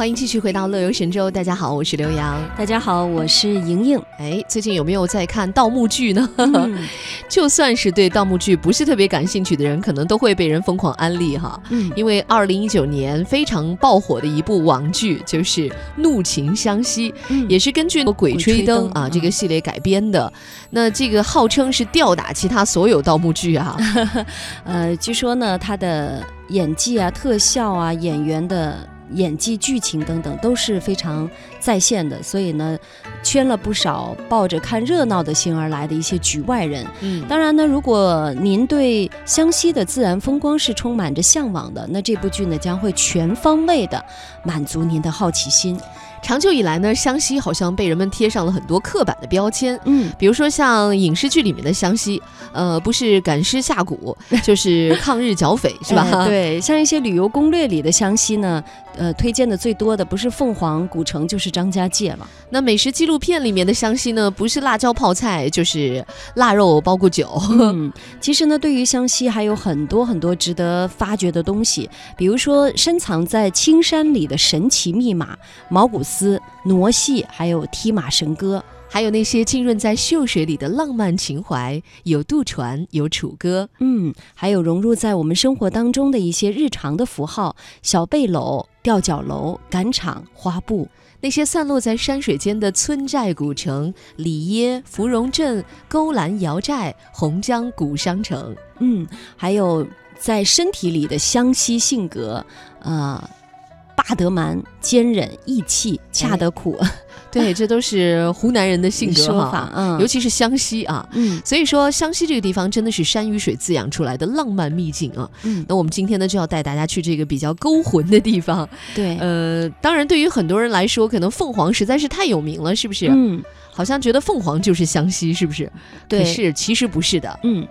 欢迎继续回到乐游神州。大家好，我是刘洋。大家好，我是莹莹。哎，最近有没有在看盗墓剧呢？嗯 就算是对盗墓剧不是特别感兴趣的人，可能都会被人疯狂安利哈。嗯因为二零一九年非常爆火的一部网剧就是《怒晴湘西》，嗯也是根据《鬼吹灯》啊嗯这个系列改编的。那这个号称是吊打其他所有盗墓剧啊。呃，据说呢，他的演技啊、特效啊、演员的演技、剧情等等都是非常在线的，所以呢，圈了不少抱着看热闹的心而来的一些局外人。嗯，当然呢，如果您对湘西的自然风光是充满着向往的，那这部剧呢将会全方位的满足您的好奇心。长久以来呢，湘西好像被人们贴上了很多刻板的标签。嗯，比如说像影视剧里面的湘西，呃，不是赶尸下蛊，就是抗日剿匪，是吧？哎对，像一些旅游攻略里的湘西呢，呃，推荐的最多的不是凤凰古城，就是张家界了。那美食纪录片里面的湘西呢，不是辣椒泡菜，就是腊肉包谷酒。嗯，其实呢，对于湘西还有很多很多值得发掘的东西，比如说深藏在青山里的神奇密码——毛古斯、傩戏，还有踢马神歌。还有那些浸润在秀水里的浪漫情怀，有渡船，有楚歌。嗯，还有融入在我们生活当中的一些日常的符号：小背篓、吊脚楼、赶场、花布。那些散落在山水间的村寨古城，里耶、芙蓉镇、勾栏瑶寨、洪江古商城。嗯，还有在身体里的湘西性格，呃，霸得蛮、坚忍、义气、恰得苦，对，这都是湖南人的性格哈说法，嗯，尤其是湘西啊。嗯所以说，湘西这个地方真的是山与水滋养出来的浪漫秘境啊。嗯，那我们今天呢，就要带大家去这个比较勾魂的地方。对，呃，当然，对于很多人来说，可能凤凰实在是太有名了，是不是？嗯，好像觉得凤凰就是湘西，是不是？对，可是其实不是的。嗯。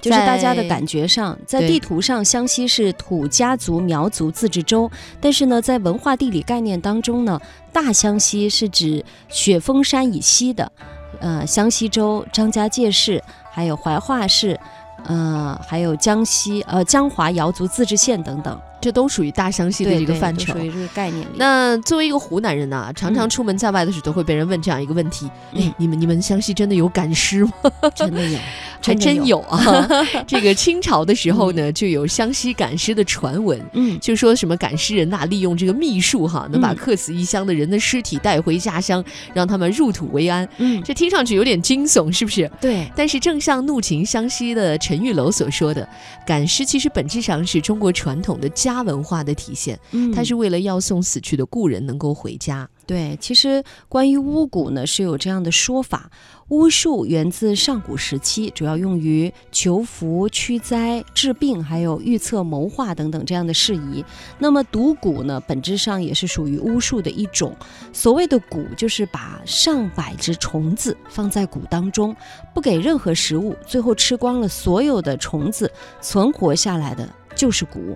就是大家的感觉上，在地图上，湘西是土家族苗族自治州，但是呢，在文化地理概念当中呢，大湘西是指雪峰山以西的，呃，湘西州、张家界市，还有怀化市，呃，还有江西呃江华瑶族自治县等等，这都属于大湘西的一个范畴属。于这个概念里。那作为一个湖南人呢、常常嗯出门在外的时候都会被人问这样一个问题：哎、嗯你们你们湘西真的有赶尸吗？真的有，还真有，啊！这个清朝的时候呢，就有湘西赶尸的传闻。嗯就说什么赶尸人呐、利用这个秘术哈，能把嗯客死异乡的人的尸体带回家乡，让他们入土为安。嗯，这听上去有点惊悚，是不是？对，但是正像怒晴湘西的陈玉楼所说的，赶尸其实本质上是中国传统的家文化的体现，嗯它是为了要送死去的故人能够回家。对，其实关于巫蛊呢，是有这样的说法：巫术源自上古时期，主要用于求福、驱灾、治病，还有预测谋划等等这样的事宜。那么毒蛊呢，本质上也是属于巫术的一种。所谓的蛊，就是把上百只虫子放在蛊当中，不给任何食物，最后吃光了所有的虫子，存活下来的就是蛊。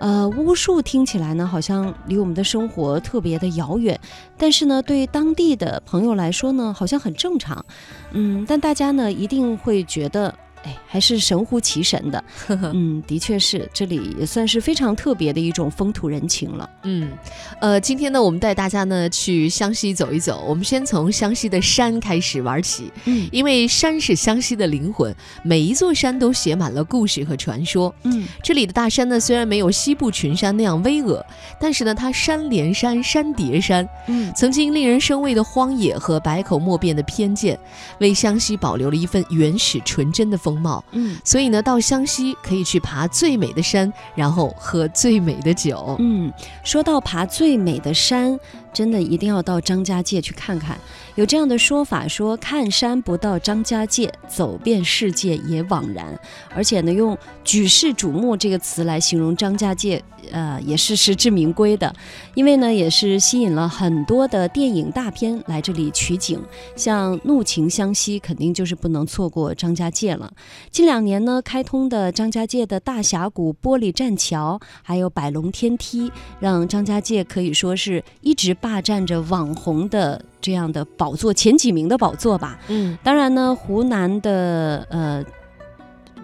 呃，巫术听起来呢，好像离我们的生活特别的遥远，但是呢，对当地的朋友来说呢，好像很正常。嗯，但大家呢一定会觉得，哎，还是神乎其神的。嗯，的确是，这里也算是非常特别的一种风土人情了。嗯，呃，今天呢，我们带大家呢去湘西走一走。我们先从湘西的山开始玩起，嗯因为山是湘西的灵魂，每一座山都写满了故事和传说。嗯这里的大山呢，虽然没有西部群山那样巍峨，但是呢，它山连山，山叠山，嗯曾经令人生畏的荒野和百口莫辩的偏见，为湘西保留了一份原始纯真的风貌。嗯所以呢，到湘西可以去爬最美的山，然后喝最美的酒。嗯，说到爬最美的山，真的一定要到张家界去看看。有这样的说法说，看山不到张家界，走遍世界也枉然。而且呢，用举世瞩目这个词来形容张家界，呃，也是实至名归的。因为呢，也是吸引了很多的电影大片来这里取景，像《怒晴湘西》肯定就是不能错过张家界了。近两年呢，开通的张家界的大峡谷玻璃栈桥，还有百龙天梯，让张家界可以说是一直霸占着网红的这样的宝座前几名的宝座吧。嗯当然呢，湖南的呃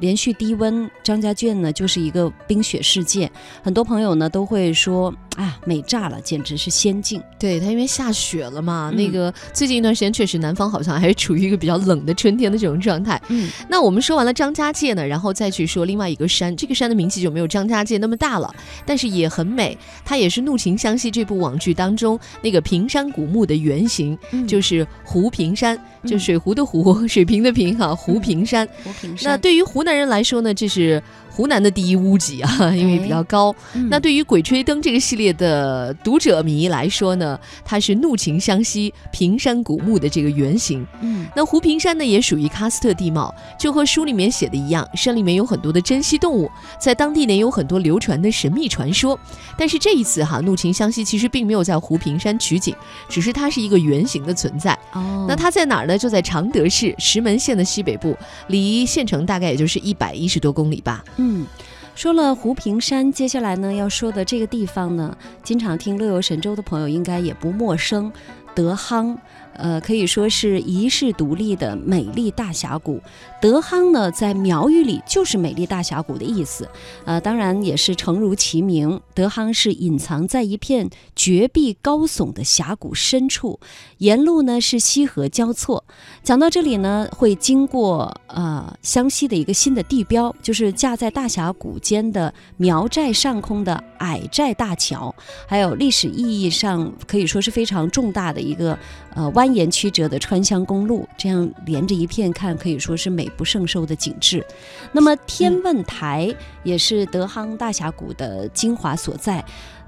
连续低温，张家界呢就是一个冰雪世界。很多朋友呢都会说，啊，美炸了，简直是仙境。对它因为下雪了嘛，嗯那个最近一段时间确实南方好像还是处于一个比较冷的春天的这种状态。嗯，那我们说完了张家界呢，然后再去说另外一个山，这个山的名气就没有张家界那么大了，但是也很美，它也是《怒晴湘西》这部网剧当中那个平山古墓的原型，嗯就是湖平山，就嗯水湖的湖，水平的平哈，湖平山。湖平那。对于湖南人来说呢，这是湖南的第一屋脊啊，因为比较高。嗯那对于《鬼吹灯》这个系列的读者迷来说呢，它是《怒晴湘西》平山古墓的这个原型。嗯那湖平山呢，也属于喀斯特地貌，就和书里面写的一样，山里面有很多的珍稀动物，在当地呢也有很多流传的神秘传说。但是这一次哈，《怒晴湘西》其实并没有在湖平山取景，只是它是一个原型的存在。哦，那它在哪儿呢？就在常德市石门县的西北部，离县城大概也就是一百一十多公里吧。嗯，嗯说了湖平山，接下来呢要说的这个地方呢，经常听《乐游神州》的朋友应该也不陌生，德夯。呃，可以说是遗世独立的美丽大峡谷。德夯呢，在苗语里就是美丽大峡谷的意思。呃，当然也是诚如其名，德夯是隐藏在一片绝壁高耸的峡谷深处，沿路呢是溪河交错。讲到这里呢，会经过呃湘西的一个新的地标，就是架在大峡谷间的苗寨上空的矮寨大桥，还有历史意义上可以说是非常重大的一个呃外蜿蜒曲折的川湘公路，这样连着一片看，可以说是美不胜收的景致。那么天问台也是德夯大峡谷的精华所在。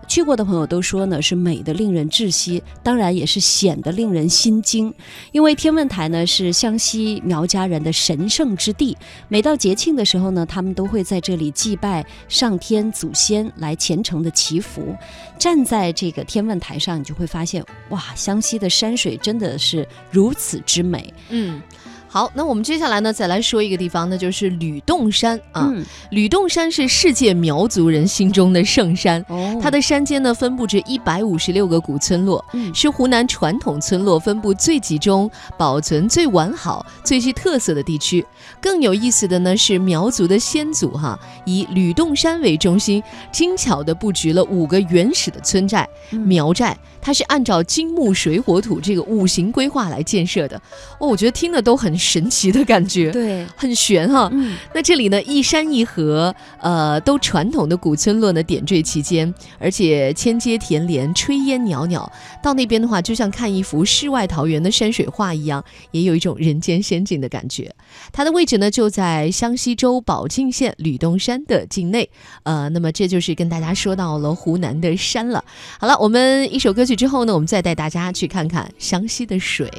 去过的朋友都说呢，是美的令人窒息，当然也是险的令人心惊。因为天问台呢是湘西苗家人的神圣之地，每到节庆的时候呢，他们都会在这里祭拜上天祖先，来虔诚的祈福。站在这个天问台上，你就会发现，哇，湘西的山水真的是如此之美嗯。好，那我们接下来呢，再来说一个地方，那就是吕洞山啊。嗯，吕洞山是世界苗族人心中的圣山，哦它的山间呢分布着一百五十六个古村落，嗯是湖南传统村落分布最集中、保存最完好、最具特色的地区。更有意思的呢是苗族的先祖哈，以吕洞山为中心，精巧地布局了五个原始的村寨、嗯苗寨。它是按照金木水火土这个五行规划来建设的，哦，我觉得听的都很神奇的感觉，对，很玄哈。嗯那这里呢，一山一河，呃，都传统的古村落呢点缀其间，而且千阶田连，炊烟袅袅。到那边的话，就像看一幅世外桃源的山水画一样，也有一种人间仙境的感觉。它的位置呢，就在湘西州宝靖县吕洞山的境内。呃，那么这就是跟大家说到了湖南的山了。好了，我们一首歌曲之后呢，我们再带大家去看看湘西的水。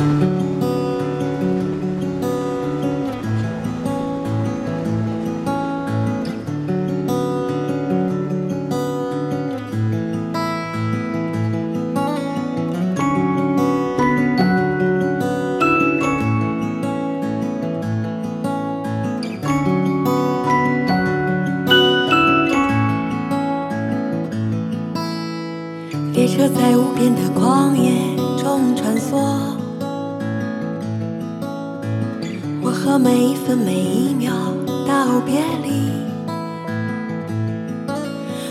列和每一分每一秒道别离。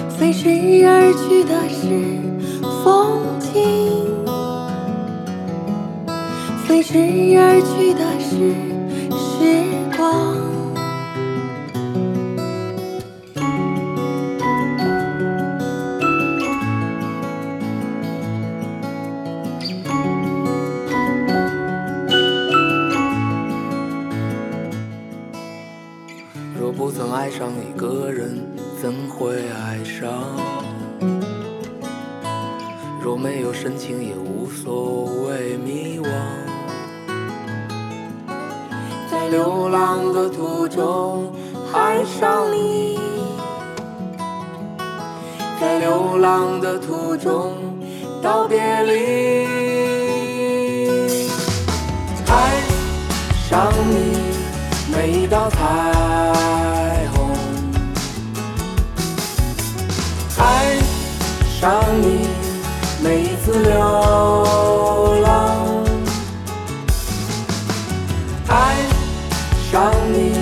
飞逝而去的是风景，飞逝而去的是时光。有深情也无所谓迷惘。在流浪的途中爱上你，在流浪的途中道别离，爱上你每一道彩虹，爱上你。自流浪，爱上你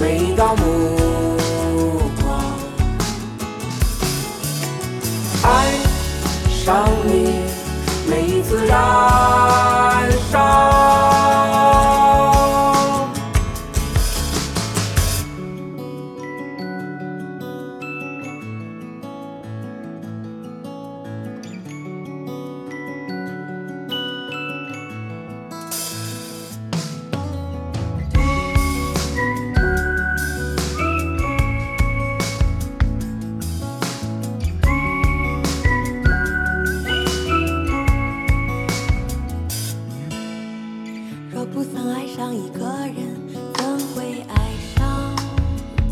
每一道目光，爱上你每一次让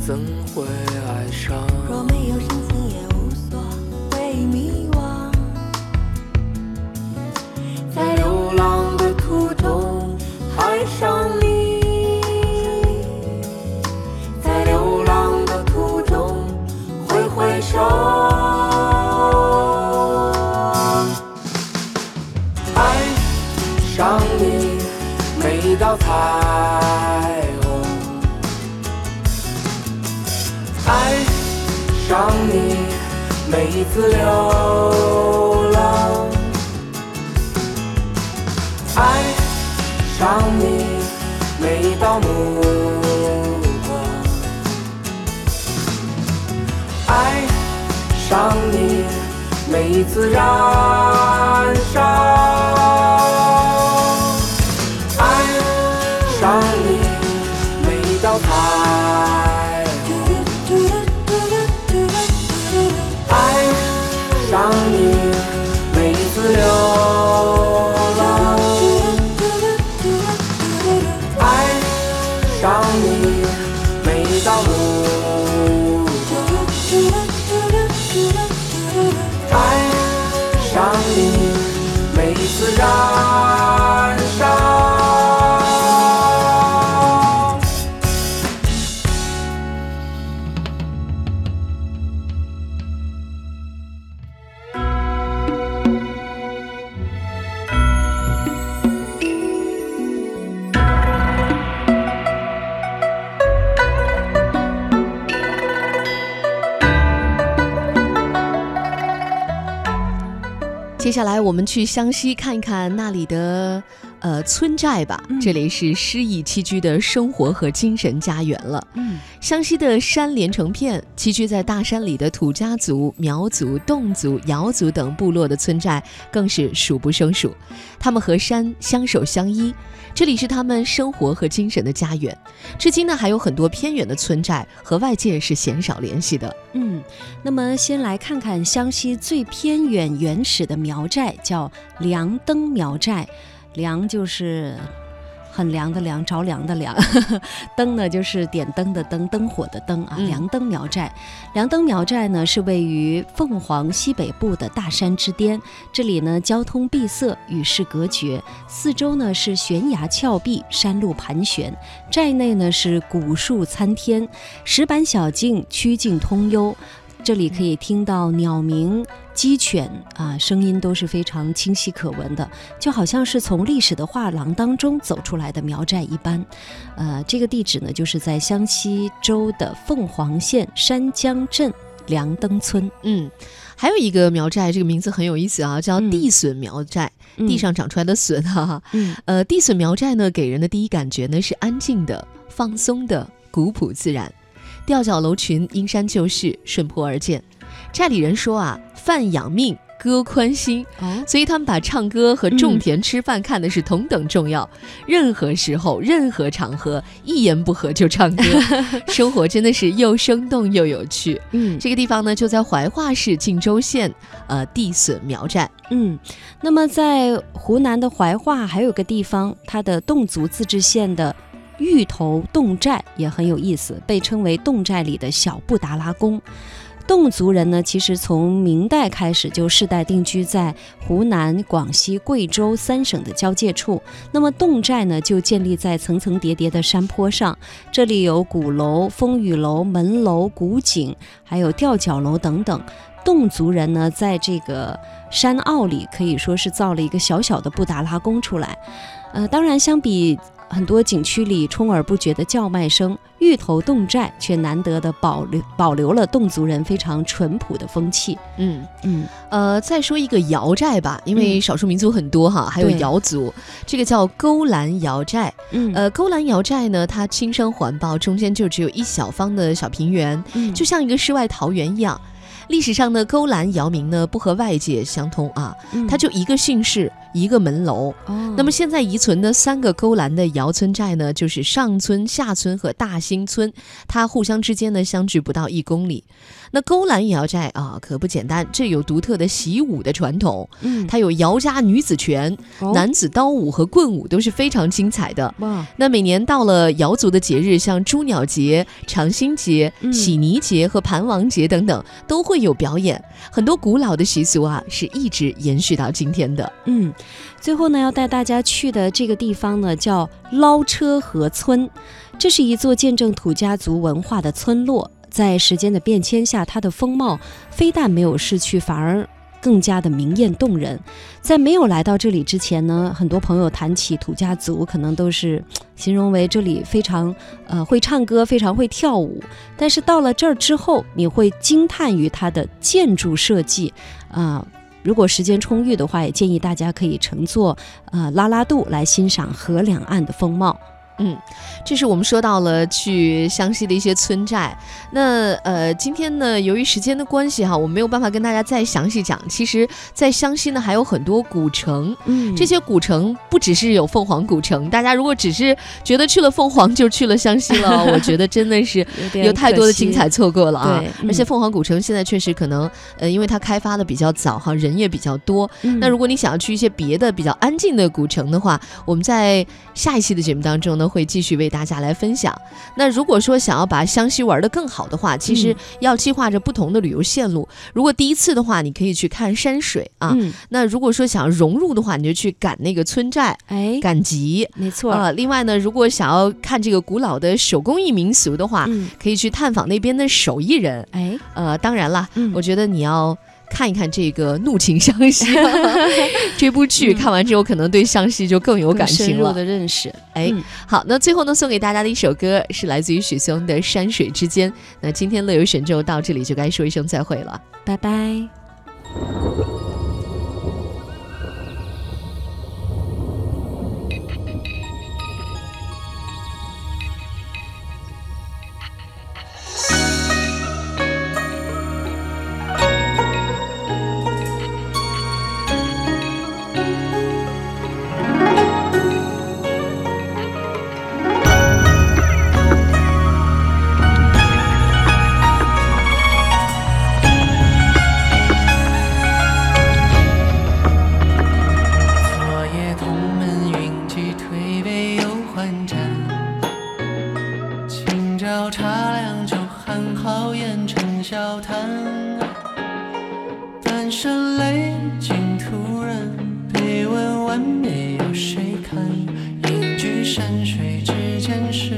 怎会爱上？上你每一道目光，爱上你每一次燃烧，上下来我们去湘西看一看那里的呃村寨吧，嗯这里是诗意栖居的生活和精神家园了。嗯湘西的山连成片，栖居在大山里的土家族、苗族、侗族、瑶族等部落的村寨更是数不胜数。他们和山相守相依，这里是他们生活和精神的家园。至今呢，还有很多偏远的村寨和外界是鲜少联系的。嗯，那么先来看看湘西最偏远原始的苗寨，叫梁灯苗寨。凉就是很凉的凉，着凉的凉。灯呢，就是点灯的灯，灯火的灯啊。嗯凉灯苗寨，凉灯苗寨呢是位于凤凰西北部的大山之巅，这里呢交通闭塞，与世隔绝，四周呢是悬崖峭壁，山路盘旋。寨内呢是古树参天，石板小径，曲径通幽。这里可以听到鸟鸣、鸡犬啊，声音都是非常清晰可闻的，就好像是从历史的画廊当中走出来的苗寨一般。呃，这个地址呢，就是在湘西州的凤凰县山江镇凉灯村。嗯，还有一个苗寨，这个名字很有意思啊，叫嗯地笋苗寨，嗯地上长出来的笋，哈哈。嗯呃，地笋苗寨呢，给人的第一感觉呢是安静的、放松的、古朴自然。吊脚楼群，阴山旧势，顺坡而建。寨里人说啊，饭养命，歌宽心，哦，所以他们把唱歌和种田吃饭看的是同等重要。任何时候、任何场合，一言不合就唱歌，生活真的是又生动又有趣。嗯这个地方呢，就在怀化市晋州县，呃，地笋苗寨。嗯，那么在湖南的怀化还有个地方，它的侗族自治县的芋头侗寨也很有意思，被称为侗寨里的小布达拉宫。侗族人呢，其实从明代开始就世代定居在湖南、广西、贵州三省的交界处。那么侗寨呢，就建立在层层叠叠的山坡上，这里有鼓楼、风雨楼、门楼、古井，还有吊脚楼等等。侗族人呢，在这个山坳里可以说是造了一个小小的布达拉宫出来。呃，当然，相比很多景区里充耳不绝的叫卖声，芋头侗寨却难得的保留保留了侗族人非常淳朴的风气。嗯，嗯，呃，再说一个瑶寨吧，因为嗯少数民族很多哈，还有瑶族，这个叫勾栏瑶寨。嗯呃，勾栏瑶寨呢，它青山环抱，中间就只有一小方的小平原，嗯就像一个世外桃源一样。历史上的勾栏瑶民呢，不和外界相通啊，嗯他就一个姓氏，一个门楼。哦，那么现在遗存的三个勾栏的瑶村寨呢，就是上村、下村和大兴村，它互相之间呢相距不到一公里。那勾栏瑶寨啊，可不简单，这有独特的习武的传统，嗯它有瑶家女子拳、哦男子刀舞和棍舞，都是非常精彩的。哇，那每年到了瑶族的节日，像朱鸟节、长兴节、嗯喜尼节和盘王节等等，都会有表演。很多古老的习俗啊，是一直延续到今天的。嗯，最后呢，要带大家去的这个地方呢，叫捞车河村，这是一座见证土家族文化的村落。在时间的变迁下，它的风貌非但没有失去，反而更加的明艳动人。在没有来到这里之前呢，很多朋友谈起土家族，可能都是形容为这里非常呃会唱歌，非常会跳舞。但是到了这儿之后，你会惊叹于它的建筑设计啊。如果时间充裕的话，也建议大家可以乘坐呃拉拉渡来欣赏河两岸的风貌。嗯，这是我们说到了去湘西的一些村寨。那呃，今天呢，由于时间的关系哈，我没有办法跟大家再详细讲。其实，在湘西呢，还有很多古城。嗯这些古城不只是有凤凰古城，大家如果只是觉得去了凤凰就去了湘西了，我觉得真的是有有太多的精彩错过了啊！对而且嗯凤凰古城现在确实可能，呃，因为它开发的比较早哈，人也比较多。那如果果你想要去一些别的比较安静的古城的话，我们在下一期的节目当中呢，会继续为大家来分享。那如果说想要把湘西玩得更好的话，其实嗯要计划着不同的旅游线路。如果第一次的话，你可以去看山水啊。嗯，那如果说想要融入的话，你就去赶那个村寨、哎，赶集。没错，呃，另外呢，如果想要看这个古老的手工艺民俗的话，嗯，可以去探访那边的手艺人。哎，呃，当然了，嗯我觉得你要看一看这个《怒晴湘西》这部剧，嗯看完之后可能对湘西就更有感情了。深入的认识。哎，嗯好，那最后呢，送给大家的一首歌是来自于许嵩的《山水之间》。那今天乐游神州到这里就该说一声再会了。拜拜。看，好言成笑谈。半生泪尽徒然，碑文完美有谁看？一句山水之间，是